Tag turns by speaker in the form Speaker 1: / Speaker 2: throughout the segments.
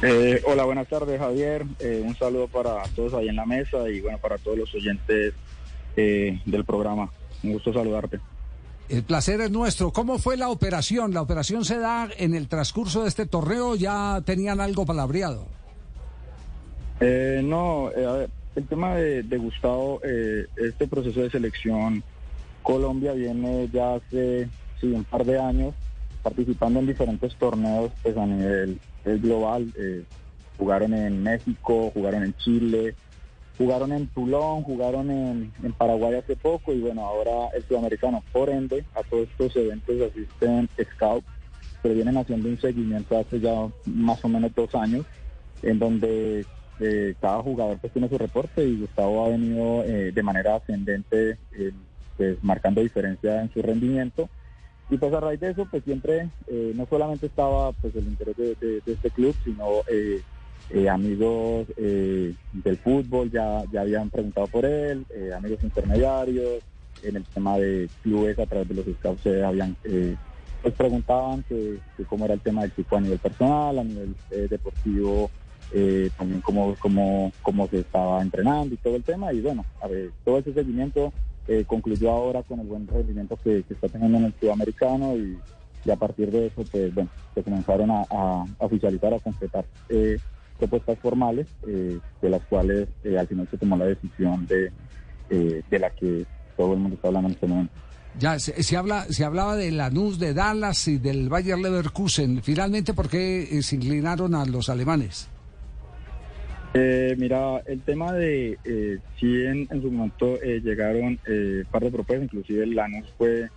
Speaker 1: Eh, hola, buenas tardes Javier. Eh, un saludo para todos ahí en la mesa y bueno, para todos los oyentes eh, del programa. Un gusto saludarte.
Speaker 2: El placer es nuestro. ¿Cómo fue la operación? ¿La operación se da en el transcurso de este torneo? ¿Ya tenían algo palabreado?
Speaker 1: no, a ver, el tema de, de Gustavo, este proceso de selección, Colombia viene ya hace sí, un par de años participando en diferentes torneos pues, a nivel global. Eh, jugaron en México, jugaron en Chile, jugaron en Toulon, jugaron en, Paraguay hace poco y bueno, ahora el sudamericano. Por ende, a todos estos eventos asisten scouts, pero vienen haciendo un seguimiento hace ya más o menos dos años, en donde eh, cada jugador pues tiene su reporte y Gustavo ha venido eh, de manera ascendente, pues marcando diferencia en su rendimiento y pues a raíz de eso, pues siempre eh, no solamente estaba pues el interés de, este club, sino eh, eh, amigos del fútbol ya, ya habían preguntado por él, amigos intermediarios, en el tema de clubes a través de los scouts se habían pues preguntaban que, cómo era el tema del tipo a nivel personal, a nivel deportivo, también cómo, cómo, cómo se estaba entrenando y todo el tema. Y bueno, a ver, todo ese seguimiento eh, concluyó ahora con el buen rendimiento que, está teniendo en el sudamericano y, y, a partir de eso, pues bueno, se comenzaron a, oficializar, a concretar eh, propuestas formales, eh, de las cuales al final se tomó la decisión de, de la que todo el mundo está hablando en este momento.
Speaker 2: Ya, se, habla, se hablaba de Lanús, de Dallas y del Bayer Leverkusen. Finalmente, ¿por qué se inclinaron a los alemanes?
Speaker 1: Eh, mira, el tema de eh, si en, su momento eh, llegaron eh, par de propuestas, inclusive el Lanús fue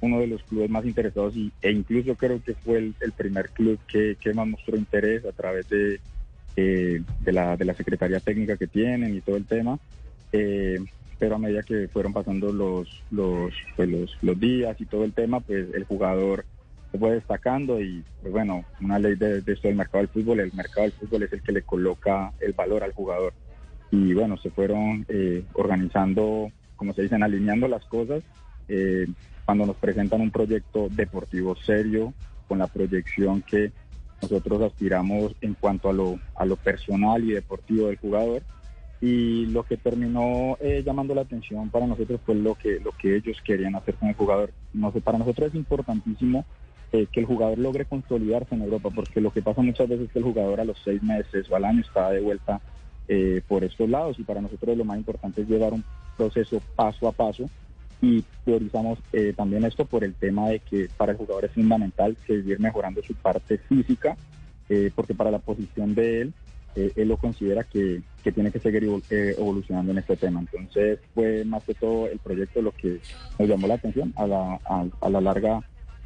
Speaker 1: uno de los clubes más interesados y, e incluso creo que fue el, primer club que, más mostró interés a través de, de, la, de la Secretaría Técnica que tienen y todo el tema. pero a medida que fueron pasando los, los, pues los, los días y todo el tema, pues el jugador se fue destacando y pues bueno, una ley de, esto del mercado del fútbol, el mercado del fútbol es el que le coloca el valor al jugador. Y bueno, se fueron eh, organizando, como se dicen, alineando las cosas. Eh, cuando nos presentan un proyecto deportivo serio, con la proyección que nosotros aspiramos en cuanto a lo, a lo personal y deportivo del jugador. Y lo que terminó eh, llamando la atención para nosotros fue lo que, lo que ellos querían hacer con el jugador. No sé, para nosotros es importantísimo eh, que el jugador logre consolidarse en Europa, porque lo que pasa muchas veces es que el jugador a los seis meses o al año está de vuelta eh, por estos lados y para nosotros lo más importante es llevar un proceso paso a paso y priorizamos eh, también esto por el tema de que para el jugador es fundamental seguir mejorando su parte física, porque para la posición de él, él lo considera que, tiene que seguir evolucionando en este tema. Entonces fue más que todo el proyecto lo que nos llamó la atención a la, a la larga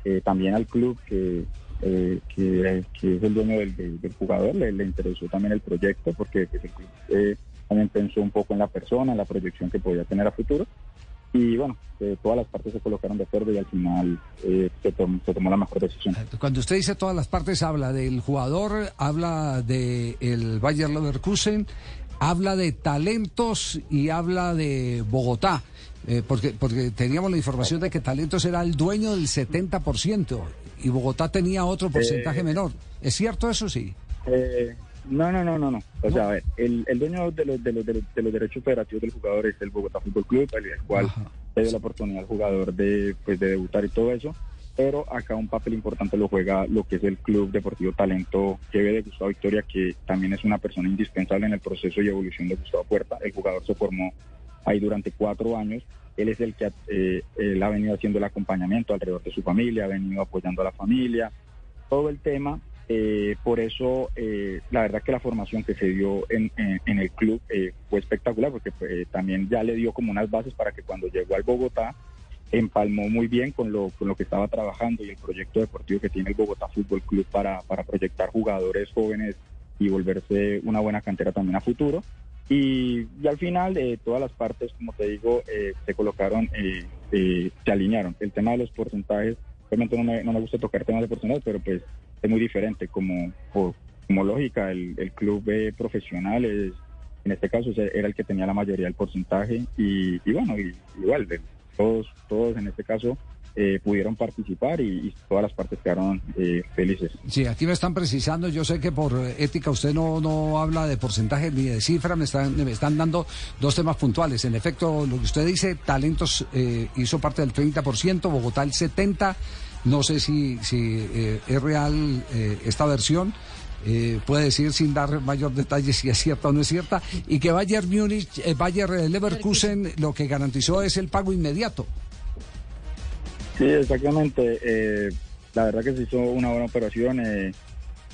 Speaker 1: eh, también al club que, eh, que, es el dueño del, jugador, le, interesó también el proyecto porque pues, el club eh, también pensó un poco en la persona, en la proyección que podía tener a futuro. Y bueno, todas las partes se colocaron de acuerdo y al final se, tomó, se, tomó, la mejor decisión.
Speaker 2: Cuando usted dice todas las partes, habla del jugador, habla del el Bayer Leverkusen, habla de talentos y habla de Bogotá. Eh, porque, porque teníamos la información de que Talentos era el dueño del 70% y Bogotá tenía otro porcentaje eh, menor. ¿Es cierto eso sí?
Speaker 1: Eh, no, no, no, no, no. O sea, a ver, el, el dueño de los, de, los, de, los, derechos federativos del jugador es el Bogotá Fútbol Club, el cual le dio la oportunidad al jugador de, pues, de debutar y todo eso. Pero acá un papel importante lo juega lo que es el Club Deportivo Talento que ve de Gustavo Victoria, que también es una persona indispensable en el proceso y evolución de Gustavo Puerta. El jugador se formó ahí durante cuatro años. Él es el que eh, él ha venido haciendo el acompañamiento alrededor de su familia, ha venido apoyando a la familia, todo el tema. Eh, por eso, eh, la verdad que la formación que se dio en, el club fue espectacular, porque también ya le dio como unas bases para que cuando llegó al Bogotá, empalmó muy bien con lo, con lo que estaba trabajando y el proyecto deportivo que tiene el Bogotá Fútbol Club para, para proyectar jugadores jóvenes y volverse una buena cantera también a futuro. Y, al final eh, todas las partes, como te digo, eh, se colocaron, eh, eh, se alinearon. El tema de los porcentajes, obviamente no me, no me gusta tocar temas de porcentajes, pero pues es muy diferente. Como, como lógica, el, el club profesional es, en este caso era el que tenía la mayoría del porcentaje y, y bueno, igual, todos, todos en este caso eh, pudieron participar y, todas las partes quedaron eh, felices.
Speaker 2: Sí, aquí me están precisando, yo sé que por ética usted no, no habla de porcentaje ni de cifra, me están, me están dando dos temas puntuales. En efecto, lo que usted dice, talentos eh, hizo parte del 30%, Bogotá el 70%, no sé si, si es real esta versión. puede decir sin dar mayor detalle si es cierta o no es cierta, y que Bayern Múnich, Bayern Leverkusen lo que garantizó es el pago inmediato.
Speaker 1: Sí, exactamente. Eh, la verdad que se hizo una buena operación. Eh,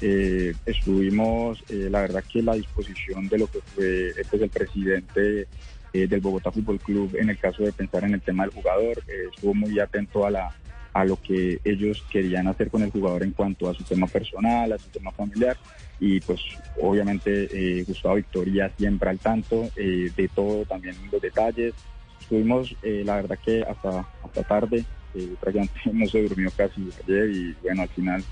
Speaker 1: eh, estuvimos, la verdad que la disposición de lo que fue este el presidente del Bogotá Fútbol Club en el caso de pensar en el tema del jugador, estuvo muy atento a la a lo que ellos querían hacer con el jugador en cuanto a su tema personal, a su tema familiar y pues obviamente Gustavo Victoria siempre al tanto de todo, también los detalles. Estuvimos la verdad que hasta, hasta tarde eh, prácticamente no se durmió casi ayer y bueno, al final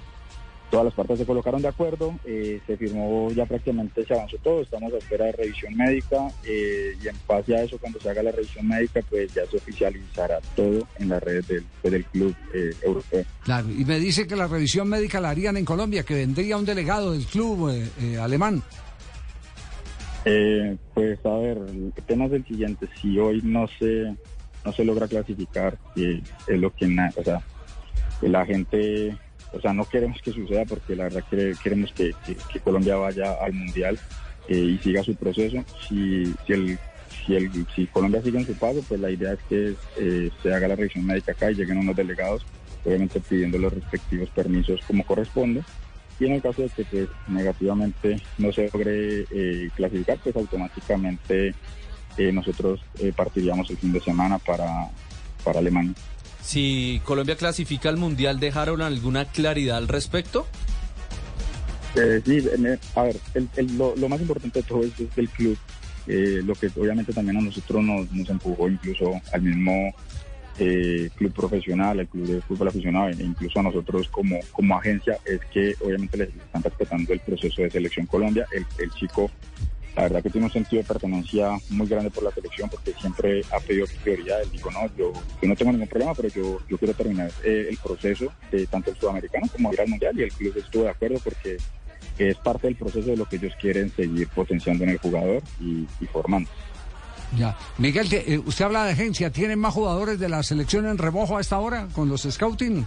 Speaker 1: todas las partes se colocaron de acuerdo, eh, se firmó ya prácticamente, se avanzó todo, estamos a espera de revisión médica eh, y en base a eso cuando se haga la revisión médica pues ya se oficializará todo en las redes del, pues, del club eh, europeo.
Speaker 2: Claro, y me dice que la revisión médica la harían en Colombia, que vendría un delegado del club alemán.
Speaker 1: pues a ver, el tema es el siguiente, si hoy no se no se logra clasificar, que es lo que, o sea, la gente, o sea, no queremos que suceda porque la verdad que queremos que, Colombia vaya al Mundial eh, y siga su proceso. Si, si, el, si, el, si Colombia sigue en su paso, pues la idea es que eh, se haga la revisión médica acá y lleguen unos delegados, obviamente pidiendo los respectivos permisos como corresponde. Y en el caso de que pues, negativamente no se logre eh, clasificar, pues automáticamente nosotros eh, partiríamos el fin de semana para, para Alemania.
Speaker 3: Si Colombia clasifica al Mundial, ¿dejaron alguna claridad al respecto?
Speaker 1: Eh, sí, a ver, lo, más importante de todo esto es el club, eh, lo que obviamente también a nosotros nos, nos empujó incluso al mismo eh, club profesional, el club de fútbol aficionado e incluso a nosotros como, como agencia, es que obviamente les están respetando el proceso de selección Colombia. El, el chico la verdad que tiene un sentido de pertenencia muy grande por la selección porque siempre ha pedido prioridad. Él dijo, no, yo, no tengo ningún problema, pero yo, yo quiero terminar eh, el proceso de tanto el sudamericano como ir al mundial y el club estuvo de acuerdo porque es parte del proceso de lo que ellos quieren seguir potenciando en el jugador y, formando.
Speaker 2: Ya. Miguel, eh, usted habla de agencia, ¿tienen más jugadores de la selección en remojo a esta hora con los scouting?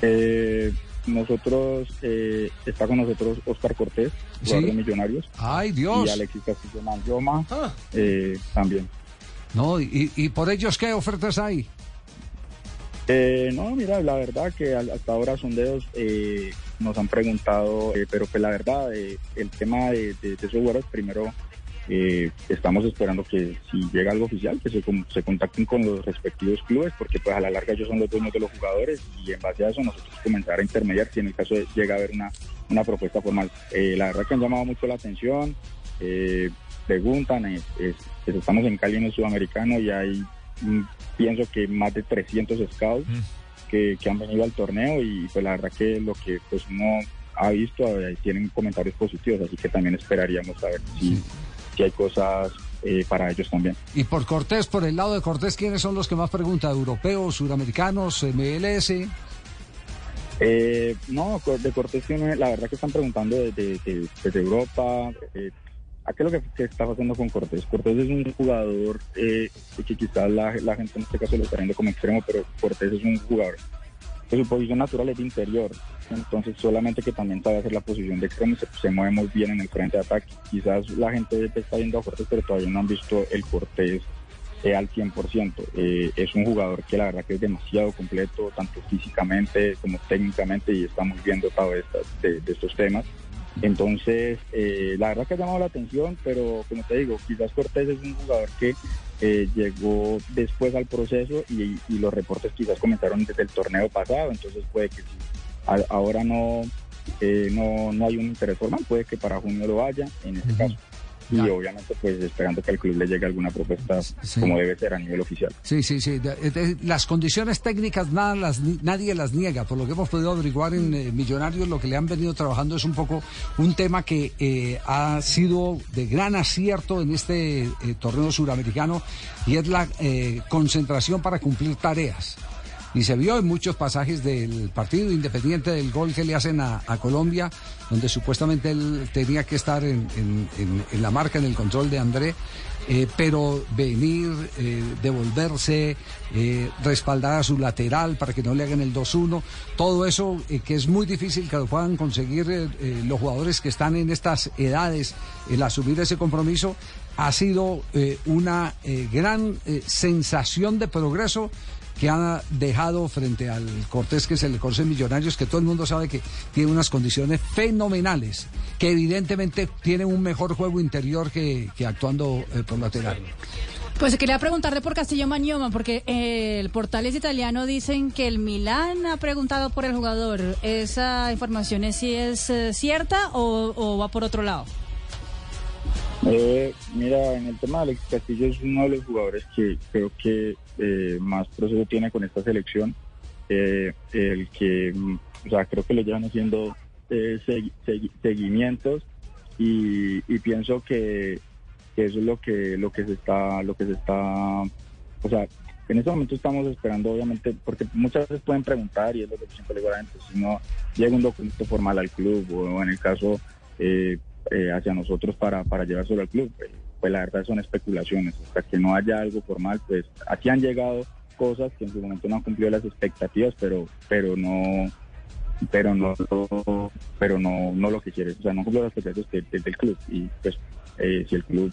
Speaker 1: Eh, nosotros, eh, está con nosotros Oscar Cortés, jugador de Millonarios.
Speaker 2: ¡Ay, Dios!
Speaker 1: Y Alexis Castillo Manjoma ah. eh, también.
Speaker 2: No, y, ¿y por ellos qué ofertas hay?
Speaker 1: Eh, no, mira, la verdad que hasta ahora sondeos eh, nos han preguntado, eh, pero pues la verdad, eh, el tema de, de, de esos jugadores, primero eh, estamos esperando que si llega algo oficial, que se, se, contacten con los respectivos clubes, porque pues a la larga ellos son los dueños de los jugadores y en base a eso nosotros comenzar a intermediar si en el caso de llega a haber una, una propuesta formal. Eh, la verdad que han llamado mucho la atención, eh, preguntan, estamos en Cali en el sudamericano y hay, mm, pienso que más de 300 scouts mm. que, que, han venido al torneo y pues la verdad que lo que pues uno ha visto, tienen comentarios positivos, así que también esperaríamos a ver si hay cosas eh, para ellos también.
Speaker 2: Y por Cortés, por el lado de Cortés, ¿quiénes son los que más preguntan? ¿Europeos, suramericanos, MLS?
Speaker 1: Eh, no, de Cortés la verdad que están preguntando desde, desde, Europa. Eh, ¿A qué es lo que, está pasando con Cortés? Cortés es un jugador eh, que quizás la, la, gente en este caso lo está viendo como extremo, pero Cortés es un jugador su posición natural es de interior entonces solamente que también sabe hacer la posición de extremo se, mueve muy bien en el frente de ataque. Quizás la gente está viendo a Cortés, pero todavía no han visto el Cortés eh, al 100%. Eh, es un jugador que la verdad que es demasiado completo, tanto físicamente como técnicamente, y estamos viendo todo esto de, estos temas. Entonces, eh, la verdad que ha llamado la atención, pero como te digo, quizás Cortés es un jugador que eh, llegó después al proceso y, y, los reportes quizás comenzaron desde el torneo pasado, entonces puede que sí ahora no, eh, no, no hay un interés formal, puede que para junio lo haya en este caso. Y obviamente pues esperando que al club le llegue alguna propuesta como debe ser a nivel oficial.
Speaker 2: Sí, sí, sí. Las condiciones técnicas nada las, nadie las niega. Por lo que hemos podido averiguar en eh, Millonarios, lo que le han venido trabajando es un poco un tema que eh, ha sido de gran acierto en este torneo suramericano y es la concentración para cumplir tareas. Y se vio en muchos pasajes del partido, independiente del gol que le hacen a, Colombia, donde supuestamente él tenía que estar en, la marca, en el control de André. Eh, pero venir, eh, devolverse, eh, respaldar a su lateral para que no le hagan el 2-1, todo eso que es muy difícil que lo puedan conseguir los jugadores que están en estas edades, el asumir ese compromiso, ha sido una gran sensación de progreso que ha dejado frente al Cortés, que es el Cortés Millonarios, que todo el mundo sabe que tiene unas condiciones fenomenales, que evidentemente tiene un mejor juego interior que, actuando eh, por lateral.
Speaker 4: Pues quería preguntarle por Castillo Mañoma, porque eh, el portales italiano dicen que el Milán ha preguntado por el jugador. ¿Esa información es si es eh, cierta o va por otro lado?
Speaker 1: Eh, mira, en el tema de Alex Castillo es uno de los jugadores que creo que eh, más proceso tiene con esta selección. Eh, el que, mm, o sea, creo que le llevan haciendo eh, seguimientos y, pienso que, eso es lo que lo que se está lo que se está, o sea, en este momento estamos esperando, obviamente, porque muchas veces pueden preguntar y es lo que siempre le digo a la gente, si no llega un documento formal al club o en el caso eh, eh, hacia nosotros para, para llevárselo al club. Pues, pues, la verdad son especulaciones. Hasta que no haya algo formal, pues aquí han llegado cosas que en su momento no han cumplido las expectativas, pero, pero no pero no pero no no lo que quieres o sea no cumplió las expectativas del club y pues eh, si el club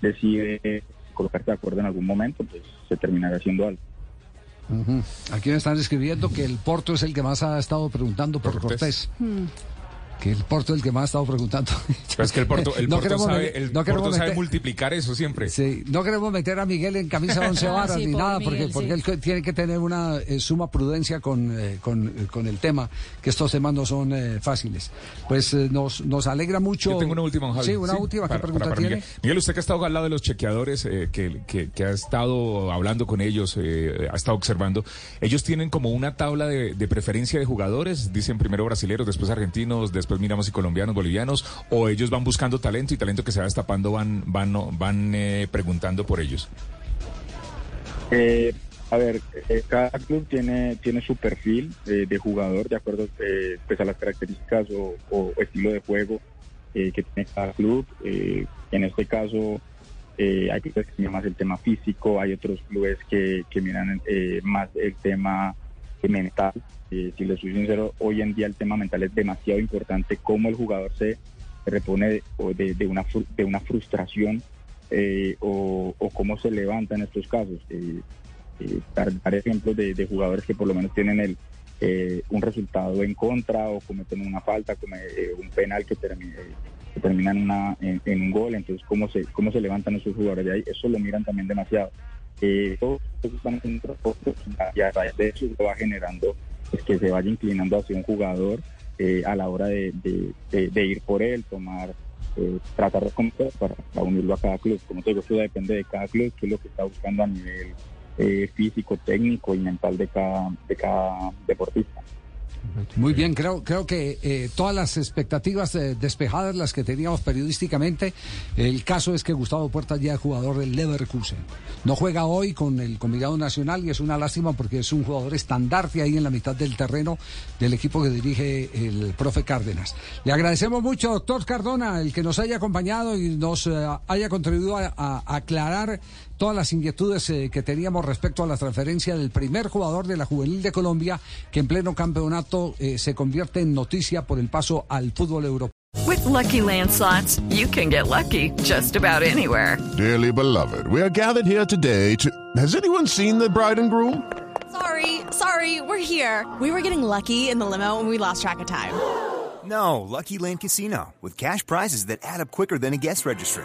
Speaker 1: decide colocarse de acuerdo en algún momento pues se terminará haciendo algo
Speaker 2: Aquí me están escribiendo que el Porto es el que más ha estado preguntando por Cortés. Hmm que el Porto es el que más ha estado preguntando.
Speaker 5: es que el Porto, el Porto, sabe, el Porto sabe multiplicar eso siempre.
Speaker 2: Sí, no queremos meter a Miguel en camisa de once varas ni nada, porque, porque él tiene que tener una eh, suma prudencia con, eh, con, eh, con, el tema, que estos temas no son fáciles. Pues nos, nos alegra mucho.
Speaker 5: Yo tengo una última, Javi.
Speaker 2: Sí, una última. ¿Qué pregunta tiene?
Speaker 5: Miguel. usted que ha estado al lado de los chequeadores, que, que, que, ha estado hablando con ellos, ha estado observando, ellos tienen como una tabla de, de preferencia de jugadores, dicen primero brasileños, después argentinos, después después miramos si colombianos, bolivianos, o ellos van buscando talento y talento que se va destapando van, van, van eh, preguntando por ellos?
Speaker 1: Eh, a ver, eh, cada club tiene, tiene su perfil de jugador de acuerdo pues a las características o, estilo de juego que tiene cada club. en este caso, hay clubes que miran más el tema físico, hay otros clubes que, que miran más el tema mental. Eh, si les soy sincero, hoy en día el tema mental es demasiado importante, cómo el jugador se repone de, de, una, de una frustración eh, o, cómo se levanta en estos casos. Eh, dar, ejemplos de, jugadores que por lo menos tienen el, un resultado en contra o cometen una falta, como un penal que, termine, que termina en, una, en, un gol, entonces cómo se, cómo se levantan esos jugadores de ahí, eso lo miran también demasiado. Eh, todos van y a raíz de eso se va generando pues, que se vaya inclinando hacia un jugador eh, a la hora de, ir por él, tomar, eh, tratar de comprar para, unirlo a cada club. Como te digo, eso depende de cada club, qué es lo que está buscando a nivel eh, físico, técnico y mental de cada, de cada deportista.
Speaker 2: Muy bien, creo, creo que eh, todas las expectativas eh, despejadas, las que teníamos periodísticamente, el caso es que Gustavo Puerta ya es jugador del Leverkusen. No juega hoy con el combinado nacional y es una lástima porque es un jugador estandarte ahí en la mitad del terreno del equipo que dirige el profe Cárdenas. Le agradecemos mucho, doctor Cardona, el que nos haya acompañado y nos eh, haya contribuido a aclarar todas las inquietudes eh, que teníamos respecto a la transferencia del primer jugador de la juvenil de Colombia que en pleno campeonato eh, se convierte en noticia por el paso al fútbol europeo.
Speaker 6: With lucky landslots, you can get lucky just about anywhere.
Speaker 7: Dearly beloved, we are gathered here today to. Has anyone seen the bride and groom?
Speaker 8: Sorry, sorry, we're here. We were getting lucky in the limo and we lost track of time.
Speaker 9: No, Lucky Land Casino with cash prizes that add up quicker than a guest registry